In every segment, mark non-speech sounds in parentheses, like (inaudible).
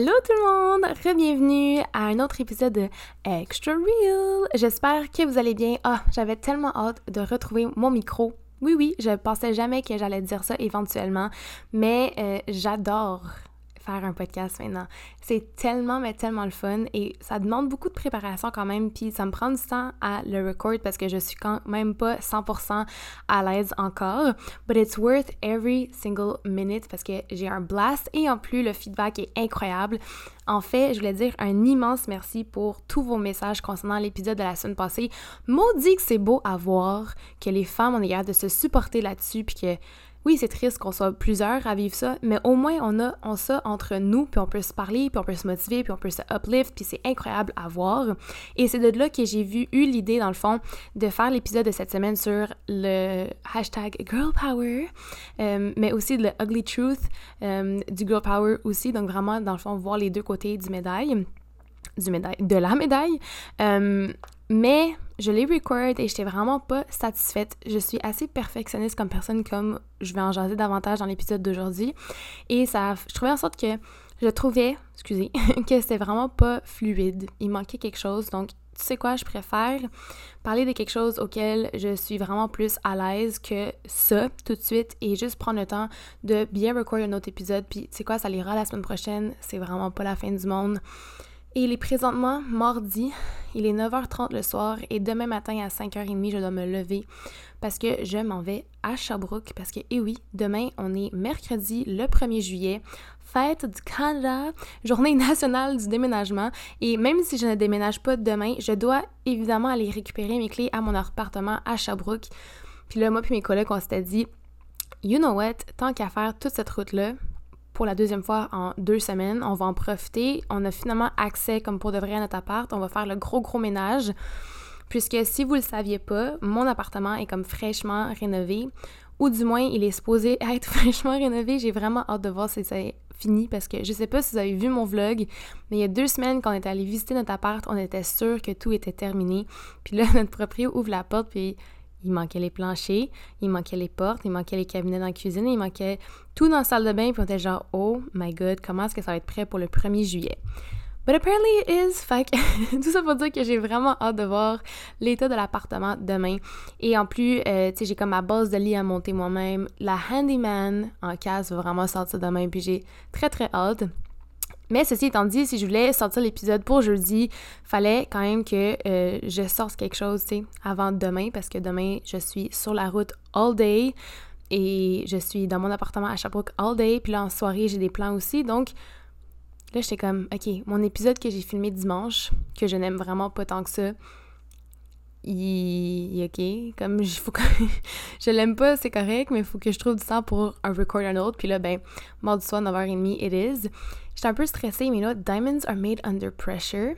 Hello tout le monde! Re-bienvenue à un autre épisode de Extra Real! J'espère que vous allez bien. Ah, j'avais tellement hâte de retrouver mon micro. Oui, oui, je pensais jamais que j'allais dire ça éventuellement, mais euh, j'adore faire un podcast maintenant. C'est tellement, mais tellement le fun et ça demande beaucoup de préparation quand même, puis ça me prend du temps à le record parce que je suis quand même pas 100% à l'aise encore. But it's worth every single minute parce que j'ai un blast et en plus le feedback est incroyable. En fait, je voulais dire un immense merci pour tous vos messages concernant l'épisode de la semaine passée. Maudit que c'est beau à voir que les femmes ont l'air de se supporter là-dessus puis que oui, c'est triste qu'on soit plusieurs à vivre ça, mais au moins on a on ça entre nous, puis on peut se parler, puis on peut se motiver, puis on peut se uplift, puis c'est incroyable à voir. Et c'est de là que j'ai vu eu l'idée dans le fond de faire l'épisode de cette semaine sur le hashtag Girl Power, euh, mais aussi le Ugly Truth euh, du Girl Power aussi, donc vraiment dans le fond voir les deux côtés du médaille, du médaille, de la médaille. Euh, mais je l'ai record et j'étais vraiment pas satisfaite. Je suis assez perfectionniste comme personne, comme je vais en jaser davantage dans l'épisode d'aujourd'hui. Et ça, je trouvais en sorte que je trouvais, excusez, (laughs) que c'était vraiment pas fluide. Il manquait quelque chose. Donc, tu sais quoi, je préfère parler de quelque chose auquel je suis vraiment plus à l'aise que ça tout de suite et juste prendre le temps de bien record un autre épisode. Puis, tu sais quoi, ça l'ira la semaine prochaine. C'est vraiment pas la fin du monde. Et il est présentement mardi, il est 9h30 le soir et demain matin à 5h30, je dois me lever parce que je m'en vais à Sherbrooke parce que, eh oui, demain, on est mercredi le 1er juillet, fête du Canada, journée nationale du déménagement et même si je ne déménage pas demain, je dois évidemment aller récupérer mes clés à mon appartement à Sherbrooke. Puis là, moi puis mes collègues, on s'était dit, you know what, tant qu'à faire toute cette route-là, pour la deuxième fois en deux semaines. On va en profiter. On a finalement accès, comme pour de vrai, à notre appart. On va faire le gros, gros ménage. Puisque si vous le saviez pas, mon appartement est comme fraîchement rénové. Ou du moins, il est supposé (laughs) être fraîchement rénové. J'ai vraiment hâte de voir si c'est fini parce que je sais pas si vous avez vu mon vlog, mais il y a deux semaines quand on est allé visiter notre appart, on était sûr que tout était terminé. Puis là, (laughs) notre propriétaire ouvre la porte puis il manquait les planchers, il manquait les portes, il manquait les cabinets dans la cuisine, il manquait tout dans la salle de bain, puis on était genre, oh my god, comment est-ce que ça va être prêt pour le 1er juillet? But apparently it is. Fait (laughs) tout ça pour dire que j'ai vraiment hâte de voir l'état de l'appartement demain. Et en plus, euh, tu sais, j'ai comme ma base de lit à monter moi-même. La handyman en casse va vraiment sortir demain, puis j'ai très très hâte. Mais ceci étant dit, si je voulais sortir l'épisode pour jeudi, fallait quand même que euh, je sorte quelque chose, tu sais, avant demain, parce que demain, je suis sur la route all day et je suis dans mon appartement à Sherbrooke all day. Puis là, en soirée, j'ai des plans aussi. Donc, là, j'étais comme, OK, mon épisode que j'ai filmé dimanche, que je n'aime vraiment pas tant que ça, il, ok, comme il faut que (laughs) je l'aime pas, c'est correct, mais il faut que je trouve du temps pour un record un autre. Puis là, ben, mardi soir, 9h30, it is. J'étais un peu stressée, mais là, diamonds are made under pressure.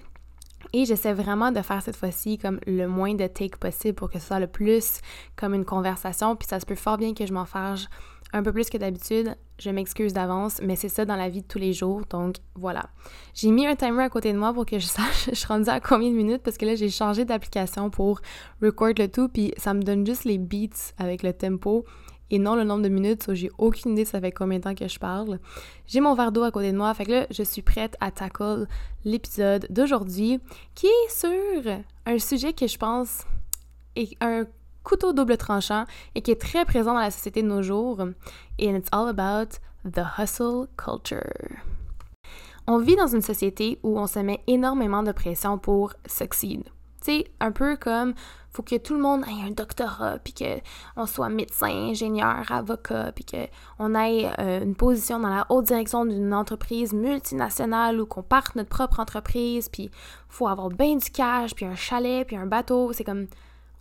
Et j'essaie vraiment de faire cette fois-ci comme le moins de take possible pour que ce soit le plus comme une conversation. Puis ça se peut fort bien que je m'en fâche un peu plus que d'habitude. Je m'excuse d'avance, mais c'est ça dans la vie de tous les jours. Donc voilà. J'ai mis un timer à côté de moi pour que je sache (laughs) je suis rendue à combien de minutes parce que là j'ai changé d'application pour record le tout puis ça me donne juste les beats avec le tempo et non le nombre de minutes. j'ai aucune idée ça fait combien de temps que je parle. J'ai mon verre d'eau à côté de moi, fait que là je suis prête à tackle l'épisode d'aujourd'hui qui est sur un sujet que je pense est un couteau double tranchant et qui est très présent dans la société de nos jours. Et it's all about the hustle culture. On vit dans une société où on se met énormément de pression pour succeed. Tu sais, un peu comme faut que tout le monde ait un doctorat, puis qu'on soit médecin, ingénieur, avocat, puis qu'on ait euh, une position dans la haute direction d'une entreprise multinationale ou qu'on parte notre propre entreprise, puis faut avoir bien du cash, puis un chalet, puis un bateau. C'est comme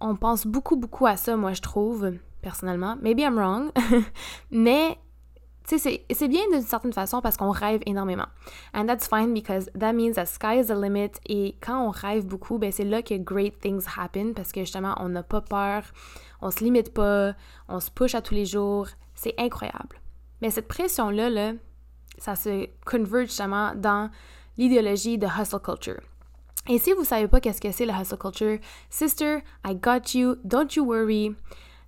on pense beaucoup, beaucoup à ça, moi, je trouve, personnellement. Maybe I'm wrong. (laughs) Mais, tu sais, c'est bien d'une certaine façon parce qu'on rêve énormément. And that's fine because that means that sky is the limit. Et quand on rêve beaucoup, ben c'est là que great things happen parce que justement, on n'a pas peur, on se limite pas, on se push à tous les jours. C'est incroyable. Mais cette pression-là, là, ça se converge justement dans l'idéologie de hustle culture. Et si vous savez pas qu'est-ce que c'est la hustle culture, sister, I got you, don't you worry.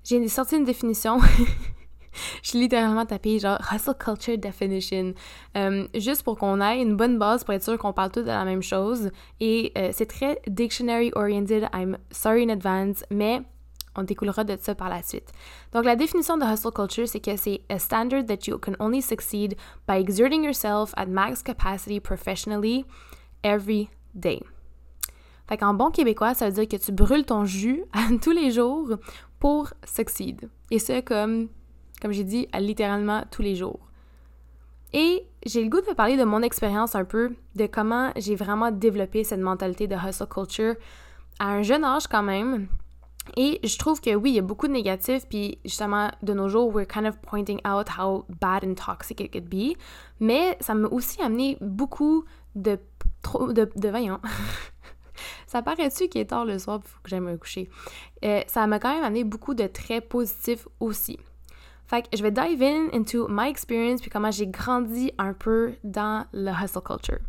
J'ai sorti une définition. (laughs) je littéralement tapé genre hustle culture definition, euh, juste pour qu'on ait une bonne base pour être sûr qu'on parle tous de la même chose. Et euh, c'est très dictionary oriented, I'm sorry in advance, mais on découlera de ça par la suite. Donc la définition de hustle culture, c'est que c'est a standard that you can only succeed by exerting yourself at max capacity professionally every day. Fait qu'en bon québécois, ça veut dire que tu brûles ton jus (laughs) tous les jours pour succeed. Et ça, comme, comme j'ai dit, littéralement tous les jours. Et j'ai le goût de parler de mon expérience un peu, de comment j'ai vraiment développé cette mentalité de hustle culture à un jeune âge quand même. Et je trouve que oui, il y a beaucoup de négatifs, puis justement, de nos jours, we're kind of pointing out how bad and toxic it could be. Mais ça m'a aussi amené beaucoup de. de, de voyons. (laughs) Ça paraît-tu qu'il est tard le soir, il faut que j'aille me coucher? Euh, ça m'a quand même amené beaucoup de traits positifs aussi. Fait que je vais dive in into my experience puis comment j'ai grandi un peu dans le hustle culture.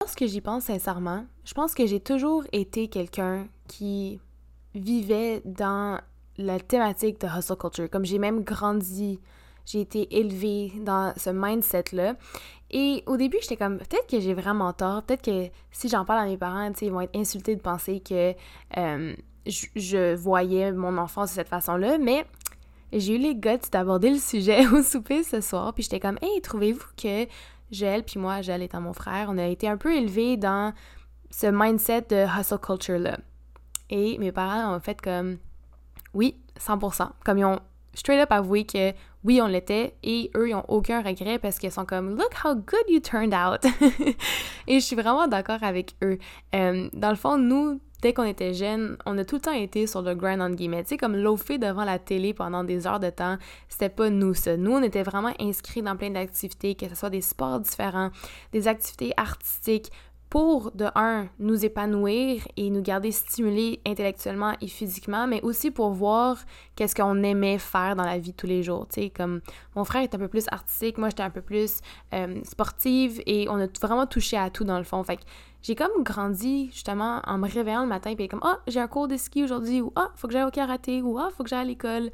Lorsque j'y pense sincèrement, je pense que j'ai toujours été quelqu'un qui vivais dans la thématique de hustle culture. Comme j'ai même grandi, j'ai été élevée dans ce mindset-là. Et au début, j'étais comme, peut-être que j'ai vraiment tort, peut-être que si j'en parle à mes parents, ils vont être insultés de penser que euh, je, voyais mon enfant de cette façon-là, mais j'ai eu les guts d'aborder le sujet (laughs) au souper ce soir, puis j'étais comme, hey, trouvez-vous que Joël, puis moi, Joël étant mon frère, on a été un peu élevés dans ce mindset de hustle culture-là. Et mes parents ont fait comme oui, 100%. Comme ils ont straight up avoué que oui, on l'était et eux, ils n'ont aucun regret parce qu'ils sont comme Look how good you turned out. (laughs) et je suis vraiment d'accord avec eux. Euh, dans le fond, nous, dès qu'on était jeunes, on a tout le temps été sur le grind on guillemets. Tu sais, comme loafer devant la télé pendant des heures de temps, c'était pas nous ça. Nous, on était vraiment inscrits dans plein d'activités, que ce soit des sports différents, des activités artistiques, pour, de un, nous épanouir et nous garder stimulés intellectuellement et physiquement, mais aussi pour voir qu'est-ce qu'on aimait faire dans la vie tous les jours. Tu sais, comme mon frère est un peu plus artistique, moi j'étais un peu plus euh, sportive et on a vraiment touché à tout dans le fond. Fait que j'ai comme grandi justement en me réveillant le matin et comme ah j'ai un cours de ski aujourd'hui ou ah faut que j'aille au karaté ou ah faut que j'aille à l'école.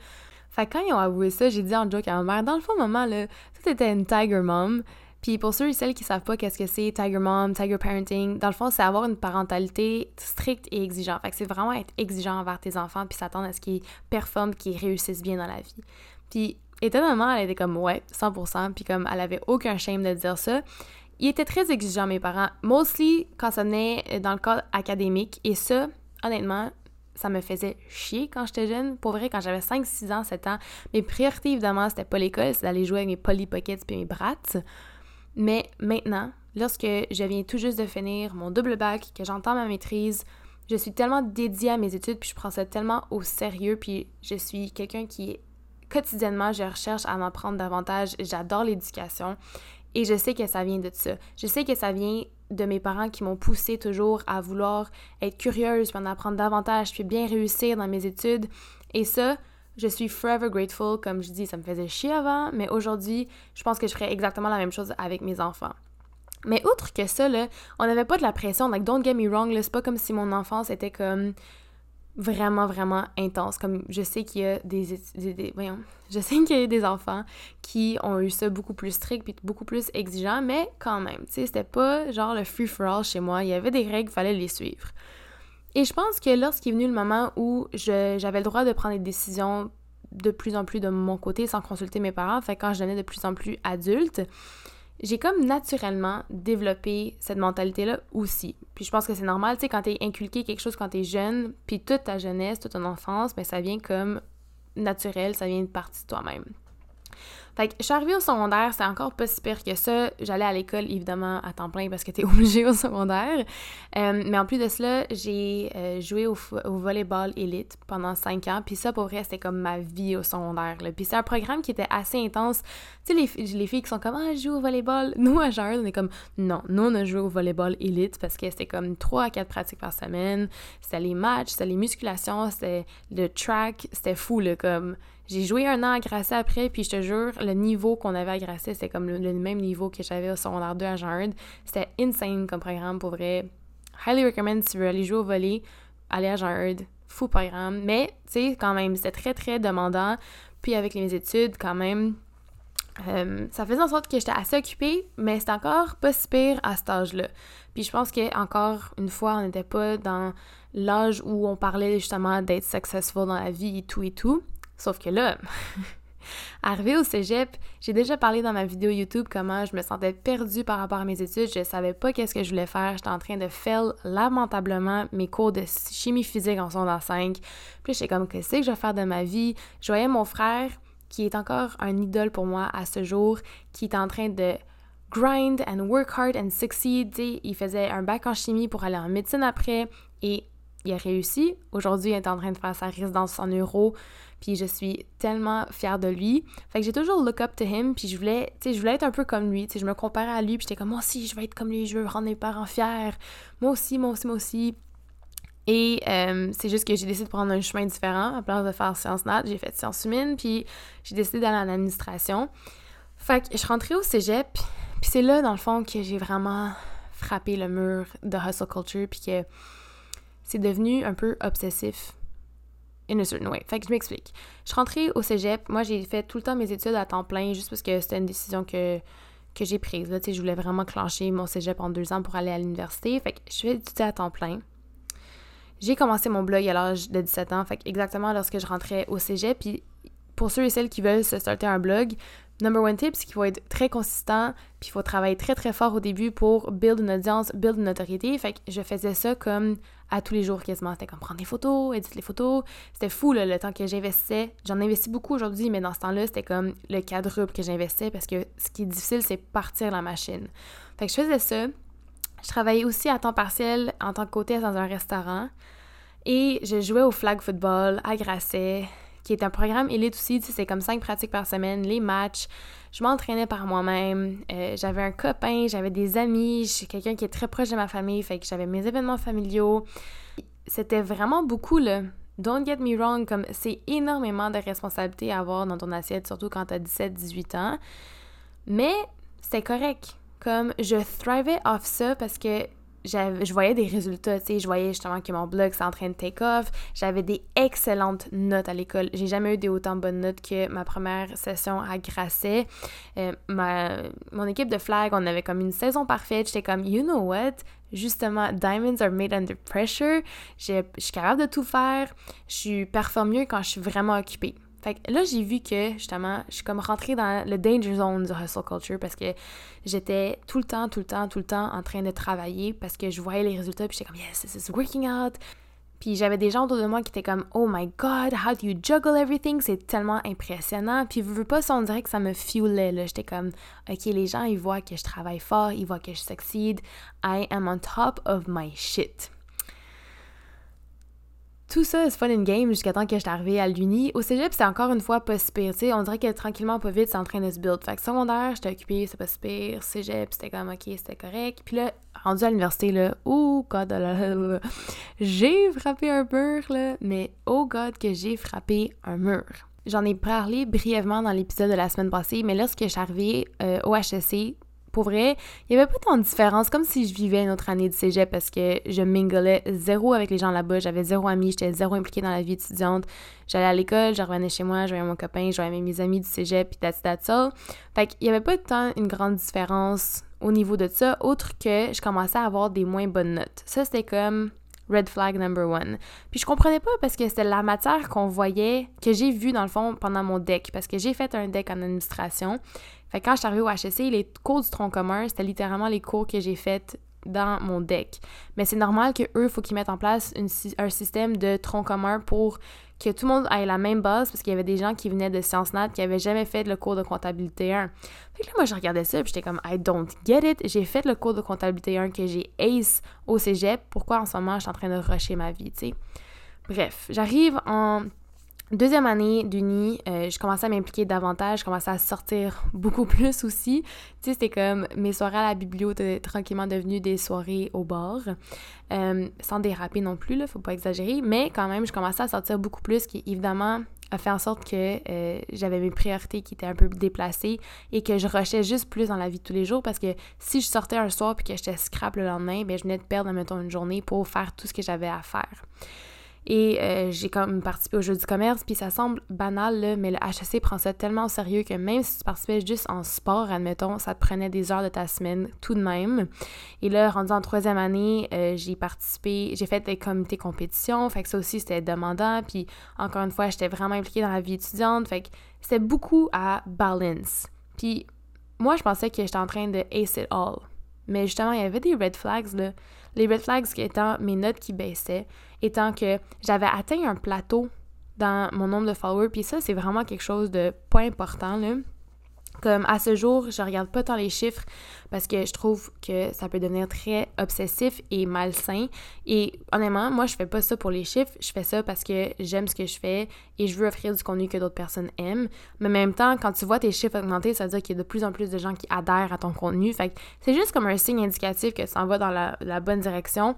Fait que quand ils ont avoué ça, j'ai dit en joke à ma mère, dans le fond, maman, là, ça c'était une tiger mom. Puis pour ceux et celles qui savent pas qu'est-ce que c'est Tiger Mom, Tiger Parenting, dans le fond, c'est avoir une parentalité stricte et exigeante. Fait que c'est vraiment être exigeant envers tes enfants puis s'attendre à ce qu'ils performent, qu'ils réussissent bien dans la vie. Puis étonnamment, elle était comme ouais, 100%, puis comme elle avait aucun shame de dire ça. Ils étaient très exigeants, mes parents, mostly quand ça venait dans le cadre académique. Et ça, honnêtement, ça me faisait chier quand j'étais jeune. Pour vrai, quand j'avais 5, 6 ans, 7 ans, mes priorités, évidemment, c'était pas l'école, c'est d'aller jouer avec mes Polly Pockets puis mes Brats. Mais maintenant, lorsque je viens tout juste de finir mon double bac, que j'entends ma maîtrise, je suis tellement dédiée à mes études, puis je prends ça tellement au sérieux, puis je suis quelqu'un qui quotidiennement, je recherche à m'apprendre davantage. J'adore l'éducation et je sais que ça vient de ça. Je sais que ça vient de mes parents qui m'ont poussé toujours à vouloir être curieuse, puis en apprendre davantage, puis bien réussir dans mes études. Et ça, je suis forever grateful. Comme je dis, ça me faisait chier avant, mais aujourd'hui, je pense que je ferais exactement la même chose avec mes enfants. Mais outre que ça, on n'avait pas de la pression. Like, don't get me wrong, c'est pas comme si mon enfance était comme vraiment, vraiment intense. Comme je sais qu'il y a des, (laughs) je sais qu'il y a des enfants qui ont eu ça beaucoup plus strict puis beaucoup plus exigeant, mais quand même, tu sais, c'était pas genre le free for all chez moi. Il y avait des règles, il fallait les suivre. Et je pense que lorsqu'il est venu le moment où j'avais le droit de prendre des décisions de plus en plus de mon côté sans consulter mes parents, fait quand je devenais de plus en plus adulte, j'ai comme naturellement développé cette mentalité-là aussi. Puis je pense que c'est normal, tu sais, quand t'es inculqué quelque chose quand t'es jeune, puis toute ta jeunesse, toute ton enfance, mais ben, ça vient comme naturel, ça vient de partie de toi-même. Fait que je suis arrivée au secondaire, c'est encore pas si pire que ça. J'allais à l'école, évidemment, à temps plein parce que t'es (laughs) obligée au secondaire. Euh, mais en plus de cela, j'ai euh, joué au, au, volleyball élite pendant cinq ans. Puis ça, pour vrai, c'était comme ma vie au secondaire. Là. Puis c'est un programme qui était assez intense. Tu sais, les, les, filles qui sont comme « Ah, je joue au volleyball! » Nous, à Jean, on est comme « Non, nous, on a joué au volleyball élite parce que c'était comme trois à quatre pratiques par semaine. C'était les matchs, c'était les musculations, c'était le track. C'était fou, là, comme J'ai joué un an à Grasset après, puis je te jure, le niveau qu'on avait à Grasset, c'était comme le, même niveau que j'avais au secondaire 2 à Jean C'était insane comme programme, pour vrai. Highly recommend si tu veux aller jouer au volley, aller à Jean Fou programme. Mais, tu sais, quand même, c'était très, très demandant. Puis avec mes études, quand même, euh, ça faisait en sorte que j'étais assez occupée, mais c'était encore pas si pire à cet âge-là. Puis je pense que encore une fois, on n'était pas dans l'âge où on parlait justement d'être successful dans la vie et tout et tout. Sauf que là, (laughs) arrivé au cégep, j'ai déjà parlé dans ma vidéo YouTube comment je me sentais perdue par rapport à mes études. Je savais pas qu'est-ce que je voulais faire. J'étais en train de faire lamentablement mes cours de chimie physique en secondaire 5. Puis j'étais comme, qu'est-ce que je vais faire de ma vie? Je voyais mon frère qui est encore un idole pour moi à ce jour, qui est en train de grind and work hard and succeed. il faisait un bac en chimie pour aller en médecine après et il a réussi. Aujourd'hui, il est en train de faire sa résidence en euros. Puis je suis tellement fière de lui. Fait que j'ai toujours look up to him. Puis je voulais, tu sais, je voulais être un peu comme lui. Tu sais, je me comparais à lui. Puis j'étais comme, moi aussi, je veux être comme lui. Je veux rendre mes parents fiers. Moi aussi, moi aussi, moi aussi. Et euh, c'est juste que j'ai décidé de prendre un chemin différent. À place de faire sciences nat, j'ai fait sciences humaines, puis j'ai décidé d'aller en administration. Fait que je suis rentrée au cégep, puis c'est là, dans le fond, que j'ai vraiment frappé le mur de hustle culture, puis que c'est devenu un peu obsessif. In a certain way. Fait que je m'explique. Je suis rentrée au cégep. Moi, j'ai fait tout le temps mes études à temps plein, juste parce que c'était une décision que que j'ai prise. Là, je voulais vraiment clencher mon cégep en deux ans pour aller à l'université. Fait que je fais étudier à temps plein. J'ai commencé mon blog à l'âge de 17 ans, fait exactement lorsque je rentrais au cégep. Puis pour ceux et celles qui veulent se starter un blog, number one tip, c'est qu'il faut être très consistant, puis il faut travailler très très fort au début pour build une audience, build une autorité. Fait que je faisais ça comme à tous les jours quasiment. C'était comme prendre des photos, éditer les photos. C'était fou le temps que j'investissais. J'en investis beaucoup aujourd'hui, mais dans ce temps-là, c'était comme le quadruple que j'investissais parce que ce qui est difficile, c'est partir la machine. Fait que je faisais ça. Je travaillais aussi à temps partiel en tant qu'hôtesse dans un restaurant. Et je jouais au flag football à Grasset, qui est un programme élite aussi. C'est comme cinq pratiques par semaine, les matchs. Je m'entraînais par moi-même. Euh, j'avais un copain, j'avais des amis. J'ai quelqu'un qui est très proche de ma famille, fait que j'avais mes événements familiaux. C'était vraiment beaucoup, là. Don't get me wrong, comme c'est énormément de responsabilités à avoir dans ton assiette, surtout quand t'as 17-18 ans. Mais c'était correct. Comme je thrivais off ça parce que je voyais des résultats, tu sais, je voyais justement que mon blog s'est en train de take off, j'avais des excellentes notes à l'école. J'ai jamais eu des autant bonnes notes que ma première session à Grasset. Euh, ma, mon équipe de flag, on avait comme une saison parfaite, j'étais comme, you know what, justement, diamonds are made under pressure, je suis capable de tout faire, je performe mieux quand je suis vraiment occupée. Fait que là, j'ai vu que, justement, je suis comme rentrée dans le danger zone du hustle culture parce que j'étais tout le temps, tout le temps, tout le temps en train de travailler parce que je voyais les résultats puis j'étais comme, yes, this is working out. Puis j'avais des gens autour de moi qui étaient comme, oh my god, how do you juggle everything? C'est tellement impressionnant. Puis vous veux pas, ça, on dirait que ça me fuelait, là. J'étais comme, ok, les gens, ils voient que je travaille fort, ils voient que je succeed. I am on top of my shit tout ça, c'est fun in game jusqu'à temps que j'étais arrivée à l'uni. Au cégep, c'est encore une fois pas si pire, tu sais. On dirait que tranquillement, pas vite, c'est en train de se build. Fait que secondaire, j'étais occupée, c'est pas si pire. Cégep, c'était comme, ok, c'était correct. Puis là, rendu à l'université, là, oh god, j'ai frappé un mur, là. Mais oh god, que j'ai frappé un mur. J'en ai parlé brièvement dans l'épisode de la semaine passée, mais lorsque je suis arrivée euh, au HSC, pour vrai, il n'y avait pas tant de différence, comme si je vivais une autre année de cégep parce que je minglais zéro avec les gens là-bas, j'avais zéro ami, j'étais zéro impliquée dans la vie étudiante. J'allais à l'école, je revenais chez moi, je voyais mon copain, je voyais mes amis du cégep, puis that's, that's all. Fait qu'il n'y avait pas tant une grande différence au niveau de ça, autre que je commençais à avoir des moins bonnes notes. Ça, c'était comme red flag number one. Puis je comprenais pas parce que c'était la matière qu'on voyait, que j'ai vue dans le fond pendant mon deck, parce que j'ai fait un deck en administration. Fait que quand je suis arrivée au HEC, les cours du tronc commun, c'était littéralement les cours que j'ai faits dans mon deck. Mais c'est normal que eux, faut qu'ils mettent en place un système de tronc commun pour que tout le monde ait la même base parce qu'il y avait des gens qui venaient de Sciences Nat qui avaient jamais fait le cours de comptabilité 1. Fait que là, moi, je regardais ça puis j'étais comme I don't get it. J'ai fait le cours de comptabilité 1 que j'ai ace au cégep. Pourquoi en ce moment je suis en train de rusher ma vie, tu sais? Bref, j'arrive en Deuxième année d'uni, euh, je commençais à m'impliquer davantage, je commençais à sortir (laughs) beaucoup plus aussi. Tu sais, c'était comme mes soirées à la bibliothèque tranquillement devenues des soirées au bar, euh, sans déraper non plus, là, faut pas exagérer, mais quand même, je commençais à sortir beaucoup plus, qui évidemment a fait en sorte que euh, j'avais mes priorités qui étaient un peu déplacées et que je rushais juste plus dans la vie de tous les jours parce que si je sortais un soir puis que j'étais scrap le lendemain, ben je venais de perdre, mettons, une journée pour faire tout ce que j'avais à faire. Et euh, j'ai comme participé au jeu du commerce, puis ça semble banal, là, mais le HEC prend ça tellement au sérieux que même si tu participais juste en sport, admettons, ça te prenait des heures de ta semaine tout de même. Et là, rendu en troisième année, euh, j'ai participé, j'ai fait des comités compétition, fait que ça aussi c'était demandant, puis encore une fois, j'étais vraiment impliquée dans la vie étudiante, fait que c'était beaucoup à balance. Puis moi, je pensais que j'étais en train de ace it all. Mais justement, il y avait des red flags, là. Les red flags étant mes notes qui baissaient, étant que j'avais atteint un plateau dans mon nombre de followers, puis ça, c'est vraiment quelque chose de pas important, là. Comme à ce jour, je regarde pas tant les chiffres parce que je trouve que ça peut devenir très obsessif et malsain. Et honnêtement, moi, je fais pas ça pour les chiffres. Je fais ça parce que j'aime ce que je fais et je veux offrir du contenu que d'autres personnes aiment. Mais en même temps, quand tu vois tes chiffres augmenter, ça veut dire qu'il y a de plus en plus de gens qui adhèrent à ton contenu. C'est juste comme un signe indicatif que ça en va dans la, bonne direction.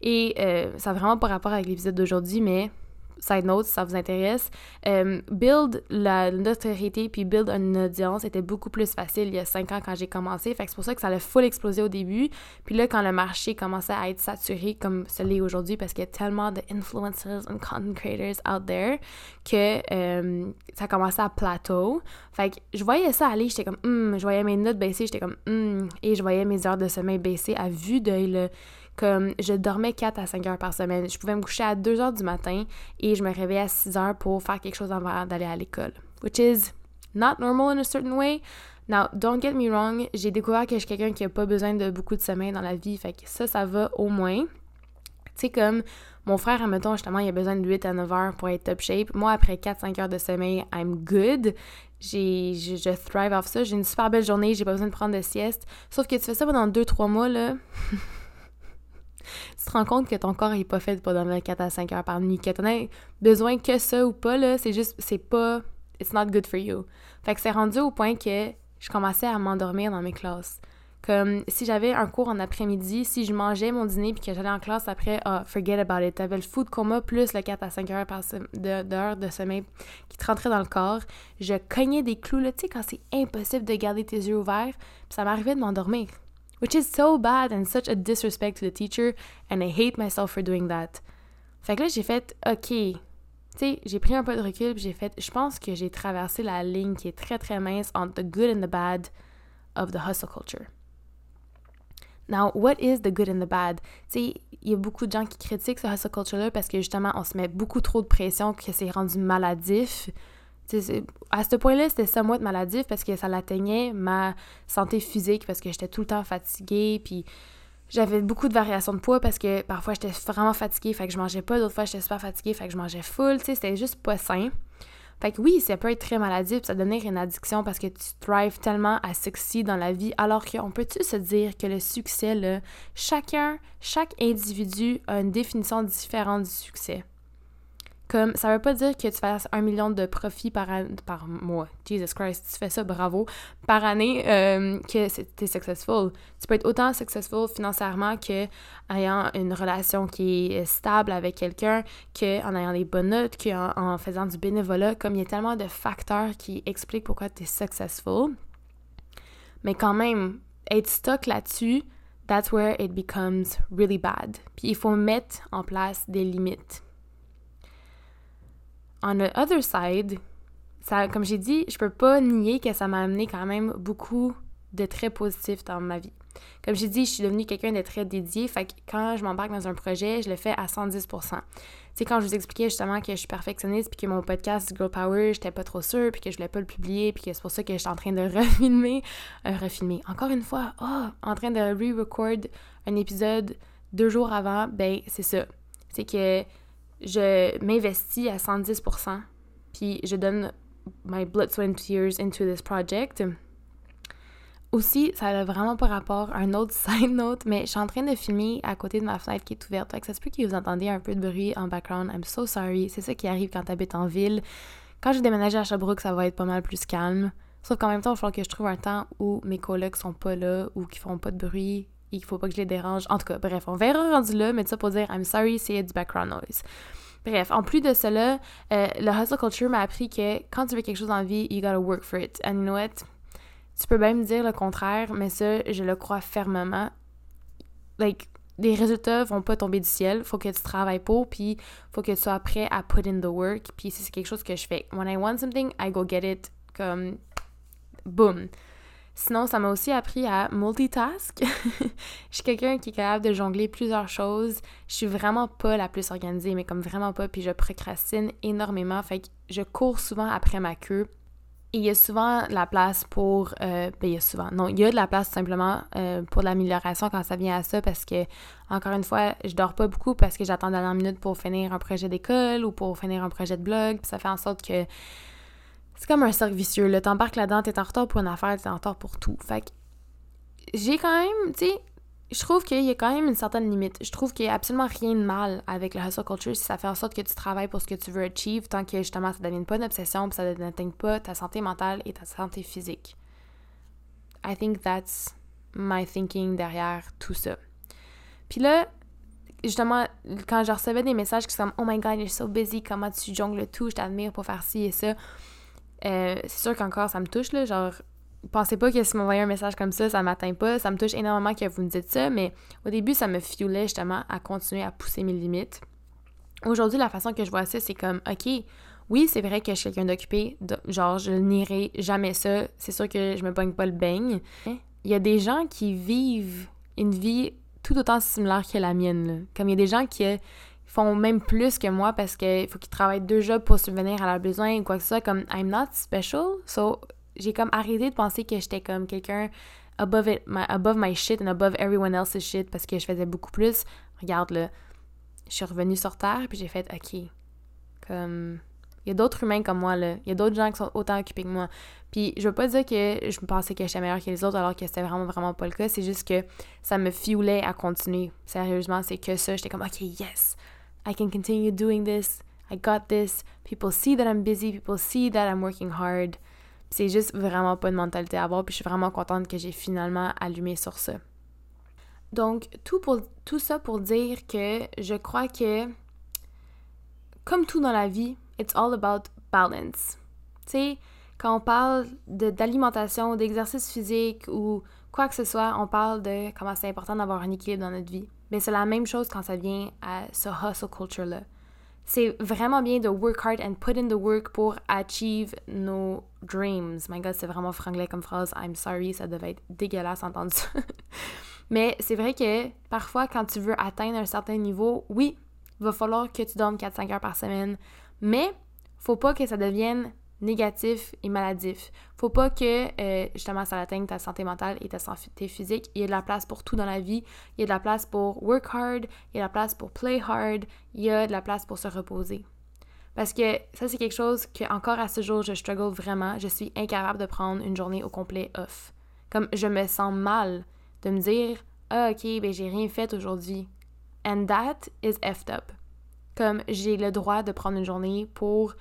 Et euh, ça n'a vraiment pas rapport avec l'épisode d'aujourd'hui, mais side note, si ça vous intéresse, euh, build la notoriété puis build une audience était beaucoup plus facile il y a cinq ans quand j'ai commencé. C'est pour ça que ça a full explosé au début. Puis là, quand le marché commençait à être saturé comme ce l'est aujourd'hui, parce qu'il y a tellement de influencers and content creators out there, que euh, ça commençait à plateau. Fait que je voyais ça aller, j'étais comme, hum, je voyais mes notes baisser, j'étais comme, hum, et je voyais mes heures de sommeil baisser à vue d'œil, comme je dormais 4 à 5 heures par semaine. Je pouvais me coucher à 2 heures du matin et je me réveillais à 6 heures pour faire quelque chose avant d'aller à l'école. Which is not normal in a certain way. Now, don't get me wrong, j'ai découvert que je suis quelqu'un qui a pas besoin de beaucoup de sommeil dans la vie. Fait que ça, ça va au moins. Tu sais, comme mon frère, admettons, justement, il a besoin de 8 à 9 heures pour être top shape. Moi, après 4-5 heures de sommeil, I'm good. J'ai, je, je thrive off ça. J'ai une super belle journée, j'ai pas besoin de prendre de sieste. Sauf que tu fais ça pendant 2-3 mois, là. (laughs) tu te rends compte que ton corps n'est pas fait pour dormir 4 à 5 heures par nuit, que t'en as besoin que ça ou pas, là, c'est juste, c'est pas, it's not good for you. Fait que c'est rendu au point que je commençais à m'endormir dans mes classes. Comme si j'avais un cours en après-midi, si je mangeais mon dîner puis que j'allais en classe après, ah, forget about it. T'avais le food coma plus le 4 à 5 heures par d'heures de, sommeil qui te rentrait dans le corps. Je cognais des clous, là, tu sais, quand c'est impossible de garder tes yeux ouverts, puis ça m'arrivait de m'endormir. Which is so bad and such a disrespect to the teacher, and I hate myself for doing that. Fait que là, j'ai fait, OK. Tu sais, j'ai pris un peu de recul, j'ai fait, je pense que j'ai traversé la ligne qui est très très mince entre the good and the bad of the hustle culture. Now, what is the good and the bad? Tu sais, il y a beaucoup de gens qui critiquent ce hustle culture-là parce que justement, on se met beaucoup trop de pression, que c'est rendu maladif à ce point-là, c'était somewhat maladif parce que ça l'atteignait ma santé physique parce que j'étais tout le temps fatiguée, puis j'avais beaucoup de variations de poids parce que parfois j'étais vraiment fatiguée, fait que je mangeais pas, d'autres fois j'étais super fatiguée, fait que je mangeais full, tu c'était juste pas sain. Fait que oui, ça peut être très maladif, ça devenir une addiction parce que tu thrives tellement à succès dans la vie, alors qu'on peut-tu se dire que le succès, là, chacun, chaque individu a une définition différente du succès? Comme, ça veut pas dire que tu fasses un million de profits par, par mois. Jesus Christ, tu fais ça, bravo. Par année, euh, que tu es successful. Tu peux être autant successful financièrement que ayant une relation qui est stable avec quelqu'un, qu'en ayant des bonnes notes, qu'en en faisant du bénévolat. Comme il y a tellement de facteurs qui expliquent pourquoi tu es successful. Mais quand même, être stock là-dessus, that's where it becomes really bad. Puis il faut mettre en place des limites on the other side, ça, comme j'ai dit, je peux pas nier que ça m'a amené quand même beaucoup de très positifs dans ma vie. Comme j'ai dit, je suis devenue quelqu'un de très dédié, fait que quand je m'embarque dans un projet, je le fais à 110% Tu sais, quand je vous expliquais justement que je suis perfectionniste, puis que mon podcast Girl Power, j'étais pas trop sûre, puis que je voulais pas le publier, puis que c'est pour ça que j'étais en train de (laughs) refilmer, euh, refilmer, encore une fois, oh, en train de re-record un épisode deux jours avant, ben c'est ça. C'est que je m'investis à 110%, puis je donne my blood, sweat and tears into this project. Aussi, ça n'a vraiment pas rapport à un autre (laughs) side note, mais je suis en train de filmer à côté de ma fenêtre qui est ouverte. Fait que ça se peut que vous entendez un peu de bruit en background. I'm so sorry. C'est ça qui arrive quand tu habites en ville. Quand j'ai déménagé à Sherbrooke, ça va être pas mal plus calme. Sauf qu'en même temps, il va falloir que je trouve un temps où mes colocs sont pas là ou qu'ils font pas de bruit et qu'il faut pas que je les dérange. En tout cas, bref, on verra rendu là, mais ça pour dire I'm sorry s'il y a du background noise. Bref, en plus de cela, euh, le hustle culture m'a appris que quand tu veux quelque chose en vie, you gotta work for it. And you know what? Tu peux même dire le contraire, mais ça, je le crois fermement. Like, les résultats vont pas tomber du ciel. Faut que tu travailles pour, puis faut que tu sois prêt à put in the work. Puis c'est quelque chose que je fais. When I want something, I go get it. Comme, boom. Sinon, ça m'a aussi appris à multitask. (laughs) je suis quelqu'un qui est capable de jongler plusieurs choses. Je suis vraiment pas la plus organisée, mais comme vraiment pas, puis je procrastine énormément. Fait que je cours souvent après ma queue il y a souvent la place pour. Euh, ben, il y a souvent. Non, il y a de la place simplement euh, pour l'amélioration quand ça vient à ça parce que, encore une fois, je dors pas beaucoup parce que j'attends la dernière minute pour finir un projet d'école ou pour finir un projet de blog. Puis ça fait en sorte que. C'est comme un cercle vicieux. Là, t'embarques là-dedans, t'es en retard pour une affaire, t'es en retard pour tout. Fait que. J'ai quand même, tu sais, je trouve qu'il y a quand même une certaine limite. Je trouve qu'il n'y a absolument rien de mal avec le hustle culture si ça fait en sorte que tu travailles pour ce que tu veux achieve, tant que justement ça ne devienne pas une obsession, puis ça n'atteigne pas ta santé mentale et ta santé physique. I think that's my thinking derrière tout ça. Puis là, justement, quand je recevais des messages qui sont Oh my god, you're so busy, comment tu jongles tout, je t'admire pour faire ci et ça. Euh, c'est sûr qu'encore ça me touche, là, genre pensez pas que si m'envoyez un message comme ça, ça m'atteint pas. Ça me touche énormément que vous me dites ça, mais au début, ça me fuelait justement à continuer à pousser mes limites. Aujourd'hui, la façon que je vois ça, c'est comme, OK, oui, c'est vrai que je suis quelqu'un d'occupé, genre, je n'irai jamais ça. C'est sûr que je me pogne pas le beigne. Il y a des gens qui vivent une vie tout autant similaire que la mienne. Comme il y a des gens qui font même plus que moi parce qu'il faut qu'ils travaillent deux jobs pour subvenir à leurs besoins ou quoi que ce soit. Comme, I'm not special, so j'ai comme arrêté de penser que j'étais comme quelqu'un above my, above my shit and above everyone else's shit parce que je faisais beaucoup plus. Regarde là, je suis revenue sur terre puis j'ai fait OK. Comme il y a d'autres humains comme moi là, il y a d'autres gens qui sont autant occupés que moi. Puis je veux pas dire que je pensais que j'étais meilleure que les autres alors que c'était vraiment vraiment pas le cas, c'est juste que ça me fuelait à continuer. Sérieusement, c'est que ça, j'étais comme OK, yes. I can continue doing this. I got this. People see that I'm busy, people see that I'm working hard. C'est juste vraiment pas une mentalité à avoir, puis je suis vraiment contente que j'ai finalement allumé sur ça. Donc, tout, ça pour dire que je crois que, comme tout dans la vie, it's all about balance. Tu sais, quand on parle d'alimentation, d'exercice physique ou quoi que ce soit, on parle de comment c'est important d'avoir un équilibre dans notre vie. Mais c'est la même chose quand ça vient à ce hustle culture-là c'est vraiment bien de work hard and put in the work pour achieve nos dreams. My God, c'est vraiment franglais comme phrase. I'm sorry, ça devait être dégueulasse entendre ça. (laughs) Mais c'est vrai que parfois, quand tu veux atteindre un certain niveau, oui, il va falloir que tu dormes 4-5 heures par semaine. Mais faut pas que ça devienne négatif et maladif. Faut pas que euh, justement ça atteigne ta santé mentale et ta santé physique. Il y a de la place pour tout dans la vie. Il y a de la place pour work hard, il y a de la place pour play hard, il y a de la place pour se reposer. Parce que ça, c'est quelque chose que encore à ce jour, je struggle vraiment. Je suis incapable de prendre une journée au complet off. Comme je me sens mal de me dire Ah, ok, ben j'ai rien fait aujourd'hui. And that is effed up. Comme j'ai le droit de prendre une journée pour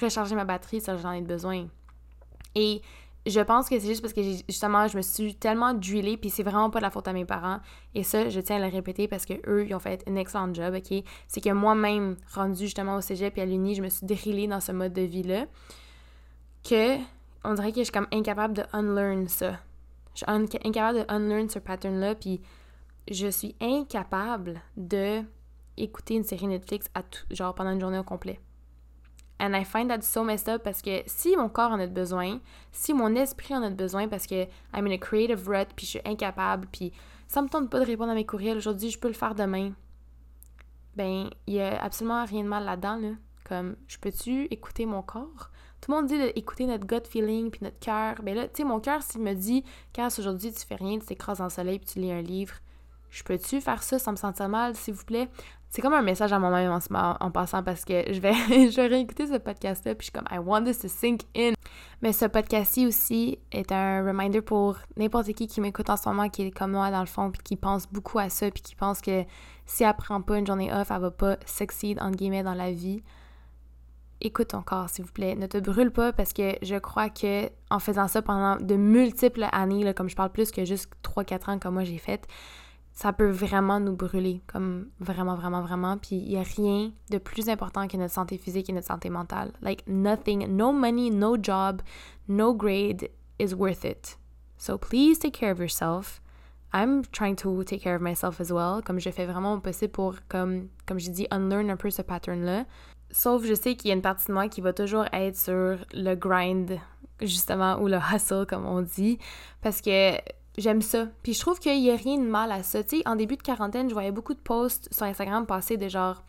recharger ma batterie si j'en ai besoin. Et je pense que c'est juste parce que justement, je me suis tellement drillée, puis c'est vraiment pas de la faute à mes parents. Et ça, je tiens à le répéter parce que eux, ils ont fait un excellent job, ok? C'est que moi-même, rendue justement au cégep et à l'uni, je me suis drillée dans ce mode de vie-là, que on dirait que je suis comme incapable de unlearn ça. Je suis incapable de unlearn ce pattern-là, puis je suis incapable de écouter une série Netflix à tout, genre pendant une journée au complet. And I find that so messed up parce que si mon corps en a besoin, si mon esprit en a besoin parce que I'm in a creative rut puis je suis incapable puis ça me tente pas de répondre à mes courriels aujourd'hui, je peux le faire demain. Ben, il y a absolument rien de mal là-dedans là. Comme je peux-tu écouter mon corps? Tout le monde dit d'écouter notre gut feeling puis notre cœur. Ben là, tu sais mon cœur s'il me dit quand aujourd'hui tu fais rien, tu t'écrases dans le soleil puis tu lis un livre, je peux-tu faire ça sans me sentir mal, s'il vous plaît? C'est comme un message à moi-même en, en, passant parce que je vais, (laughs) je vais réécouter ce podcast-là puis je suis comme I want this to sink in. Mais ce podcast-ci aussi est un reminder pour n'importe qui qui m'écoute en ce moment, qui est comme moi dans le fond, puis qui pense beaucoup à ça, puis qui pense que si elle prend pas une journée off, elle va pas succeed entre guillemets dans la vie. Écoute ton corps, s'il vous plaît. Ne te brûle pas parce que je crois que en faisant ça pendant de multiples années, comme je parle plus que juste 3-4 ans comme moi j'ai fait, ça peut vraiment nous brûler, comme vraiment, vraiment, vraiment. Puis il n'y a rien de plus important que notre santé physique et notre santé mentale. Like nothing, no money, no job, no grade is worth it. So please take care of yourself. I'm trying to take care of myself as well. Comme je fais vraiment mon possible pour, comme, comme je dis, unlearn un peu ce pattern-là. Sauf je sais qu'il y a une partie de moi qui va toujours être sur le grind, justement, ou le hustle, comme on dit. Parce que j'aime ça. Puis je trouve qu'il n'y a rien de mal à ça. Tu sais, en début de quarantaine, je voyais beaucoup de posts sur Instagram passer de genre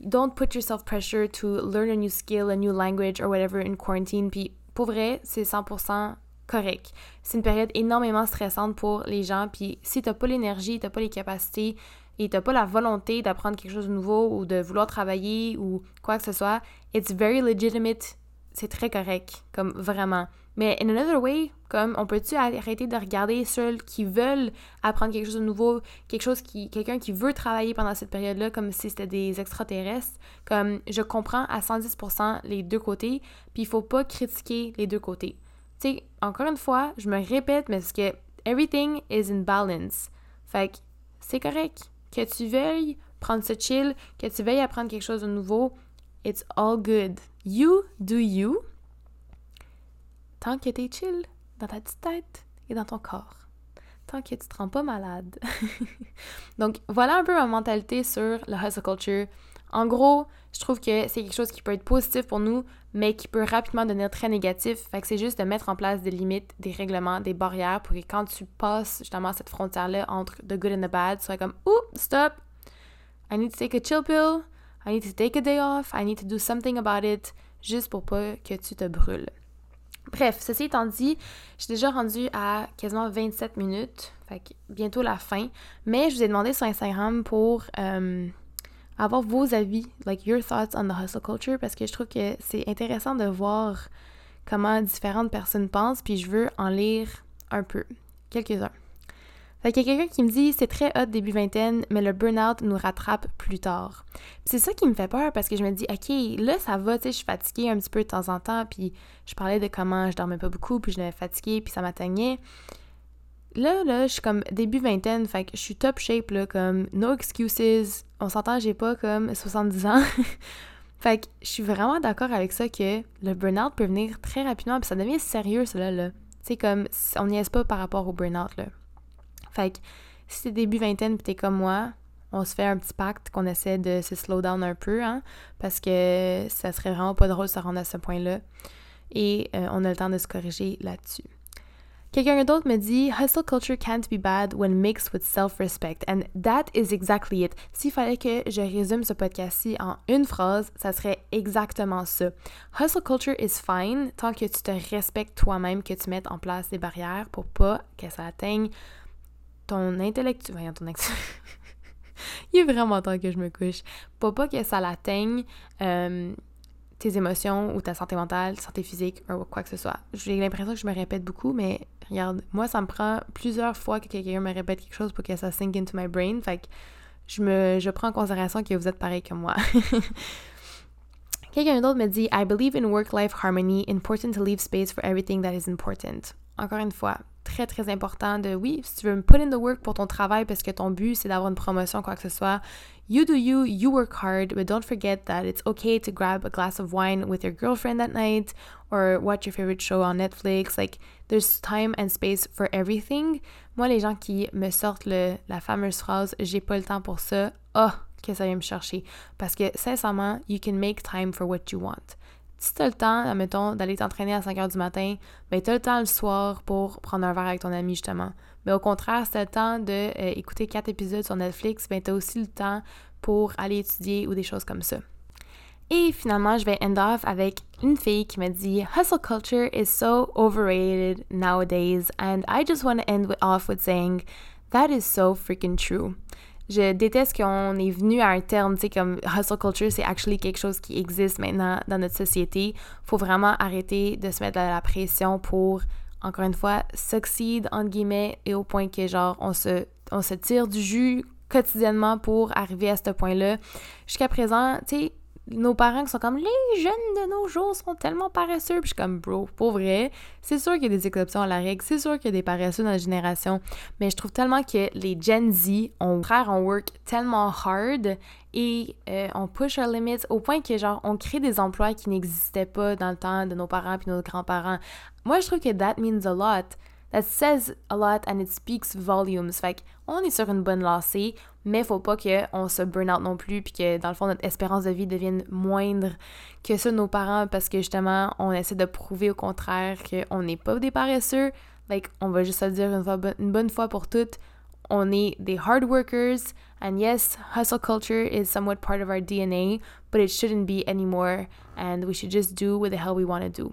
Don't put yourself pressure to learn a new skill, a new language or whatever in quarantine. Puis pour vrai, c'est 100% correct. C'est une période énormément stressante pour les gens. Puis si t'as pas l'énergie, t'as pas les capacités et t'as pas la volonté d'apprendre quelque chose de nouveau ou de vouloir travailler ou quoi que ce soit, it's very legitimate. C'est très correct, comme vraiment. Mais in another way, comme on peut-tu arrêter de regarder ceux qui veulent apprendre quelque chose de nouveau, quelque chose qui, quelqu'un qui veut travailler pendant cette période-là, comme si c'était des extraterrestres? Comme je comprends à 110% les deux côtés, puis il faut pas critiquer les deux côtés. Tu sais, encore une fois, je me répète, mais c'est que everything is in balance. Fait que c'est correct. Que tu veuilles prendre ce chill, que tu veuilles apprendre quelque chose de nouveau, it's all good. You do you tant que t'es chill dans ta petite tête et dans ton corps? Tant que tu te rends pas malade. (laughs) Donc, voilà un peu ma mentalité sur le hustle culture. En gros, je trouve que c'est quelque chose qui peut être positif pour nous, mais qui peut rapidement devenir très négatif. Fait que c'est juste de mettre en place des limites, des règlements, des barrières pour que quand tu passes justement cette frontière-là entre the good and the bad, tu sois comme Ouh, stop! I need to take a chill pill. I need to take a day off. I need to do something about it. Juste pour pas que tu te brûles. Bref, ceci étant dit, j'ai déjà rendu à quasiment 27 minutes, fait bientôt la fin, mais je vous ai demandé sur Instagram pour euh, avoir vos avis, like your thoughts on the hustle culture, parce que je trouve que c'est intéressant de voir comment différentes personnes pensent, puis je veux en lire un peu, quelques-uns. Fait qu'il y a quelqu'un qui me dit c'est très hot début vingtaine, mais le burn-out nous rattrape plus tard. c'est ça qui me fait peur parce que je me dis OK, là ça va, tu sais, je suis fatiguée un petit peu de temps en temps, puis je parlais de comment je dormais pas beaucoup, puis je l'avais fatiguée, puis ça m'atteignait. Là, là, je suis comme début vingtaine, fait que je suis top shape, là, comme no excuses. On s'entend, j'ai pas comme 70 ans. (laughs) fait que je suis vraiment d'accord avec ça que le burn-out peut venir très rapidement, puis ça devient sérieux, cela, là. Tu sais, comme, on n'y pas par rapport au burn-out, là. Fait que si t'es début vingtaine pis t'es comme moi, on se fait un petit pacte qu'on essaie de se slow down un peu, hein, parce que ça serait vraiment pas drôle de se rendre à ce point-là. Et euh, on a le temps de se corriger là-dessus. Quelqu'un d'autre me dit Hustle culture can't be bad when mixed with self-respect. And that is exactly it. S'il fallait que je résume ce podcast-ci en une phrase, ça serait exactement ça. Hustle culture is fine tant que tu te respectes toi-même, que tu mettes en place des barrières pour pas que ça atteigne ton intellectuel. Voyons, (laughs) Il est vraiment temps que je me couche. Pour pas que ça l'atteigne euh, tes émotions ou ta santé mentale, santé physique ou quoi que ce soit. J'ai l'impression que je me répète beaucoup, mais regarde, moi, ça me prend plusieurs fois que quelqu'un me répète quelque chose pour que ça sink into my brain. Fait que je, me, je prends en considération que vous êtes pareil que moi. (laughs) Quelqu'un d'autre me dit I believe in work-life harmony, important to leave space for everything that is important. Encore une fois, très, très important de, oui, si tu veux me put in the work pour ton travail parce que ton but, c'est d'avoir une promotion, quoi que ce soit, you do you, you work hard, but don't forget that it's okay to grab a glass of wine with your girlfriend that night or watch your favorite show on Netflix. Like, there's time and space for everything. Moi, les gens qui me sortent le, la fameuse phrase « j'ai pas le temps pour ça », oh, que ça vient me chercher. Parce que, sincèrement, you can make time for what you want si tu as le temps, admettons, d'aller t'entraîner à 5 h du matin, ben tu le temps le soir pour prendre un verre avec ton ami, justement. Mais au contraire, si tu as le temps d'écouter euh, 4 épisodes sur Netflix, ben tu aussi le temps pour aller étudier ou des choses comme ça. Et finalement, je vais end off avec une fille qui m'a dit Hustle culture is so overrated nowadays, and I just want to end off with saying that is so freaking true. Je déteste qu'on est venu à un terme, tu sais, comme hustle culture, c'est actually quelque chose qui existe maintenant dans notre société. Faut vraiment arrêter de se mettre à la pression pour, encore une fois, succeed, entre guillemets, et au point que, genre, on se, on se tire du jus quotidiennement pour arriver à ce point-là. Jusqu'à présent, tu sais, nos parents qui sont comme les jeunes de nos jours sont tellement paresseux. Puis je suis comme, bro, pour vrai, c'est sûr qu'il y a des exceptions à la règle, c'est sûr qu'il y a des paresseux dans la génération, mais je trouve tellement que les Gen Z, ont frère, on work tellement hard et euh, on push our limits au point que, genre, on crée des emplois qui n'existaient pas dans le temps de nos parents puis nos grands-parents. Moi, je trouve que that means a lot. That says a lot and it speaks volumes. Fait qu'on est sur une bonne lancée, mais faut pas qu'on se burn out non plus, puis que dans le fond, notre espérance de vie devienne moindre que ceux de nos parents, parce que justement, on essaie de prouver au contraire qu'on n'est pas des paresseux. Like, on va juste se dire une, bonne fois pour toutes, on est des hard workers, and yes, hustle culture is somewhat part of our DNA, but it shouldn't be anymore, and we should just do what the hell we want to do.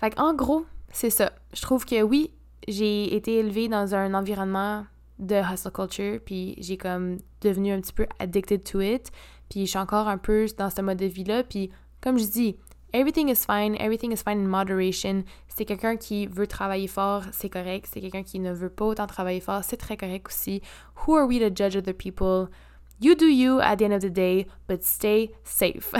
Fait en gros, c'est ça. Je trouve que oui, j'ai été élevée dans un environnement de hustle culture, puis j'ai comme devenu un petit peu addicted to it, puis je suis encore un peu dans ce mode de vie-là, puis comme je dis, everything is fine, everything is fine in moderation. C'est quelqu'un qui veut travailler fort, c'est correct. C'est quelqu'un qui ne veut pas autant travailler fort, c'est très correct aussi. Who are we to judge other people? You do you at the end of the day, but stay safe.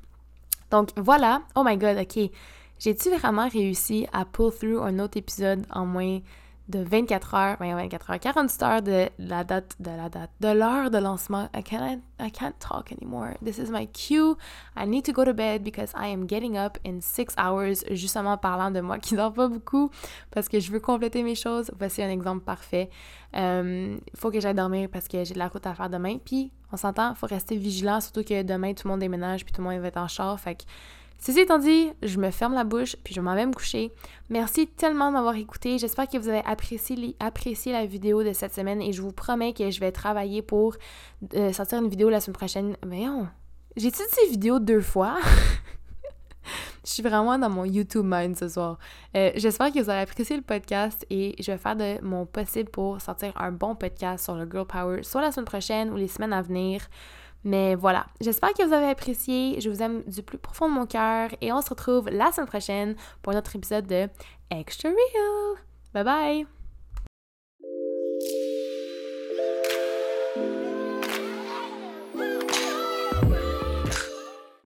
(laughs) Donc voilà. Oh my god, ok. J'ai-tu vraiment réussi à pull through un autre épisode en moins de 24 heures, 24 heures, 48 heures de la date, de la date, de l'heure de lancement. I can't, I can't talk anymore. This is my cue. I need to go to bed because I am getting up in six hours, justement parlant de moi qui dort pas beaucoup parce que je veux compléter mes choses. Voici un exemple parfait. Il euh, faut que j'aille dormir parce que j'ai de la route à faire demain. Puis, on s'entend, faut rester vigilant, surtout que demain, tout le monde déménage puis tout le monde va être en char. Fait que Ceci étant dit, je me ferme la bouche puis je m'en vais me coucher. Merci tellement de m'avoir écouté. J'espère que vous avez apprécié, la vidéo de cette semaine et je vous promets que je vais travailler pour euh, sortir une vidéo la semaine prochaine. Mais non, j'ai-tu dit vidéo deux fois? (laughs) je suis vraiment dans mon YouTube mind ce soir. Euh, j'espère que vous avez apprécié le podcast et je vais faire de mon possible pour sortir un bon podcast sur le Girl Power, soit la semaine prochaine ou les semaines à venir. Mais voilà, j'espère que vous avez apprécié. Je vous aime du plus profond de mon cœur et on se retrouve la semaine prochaine pour notre épisode de Extra Real. Bye bye!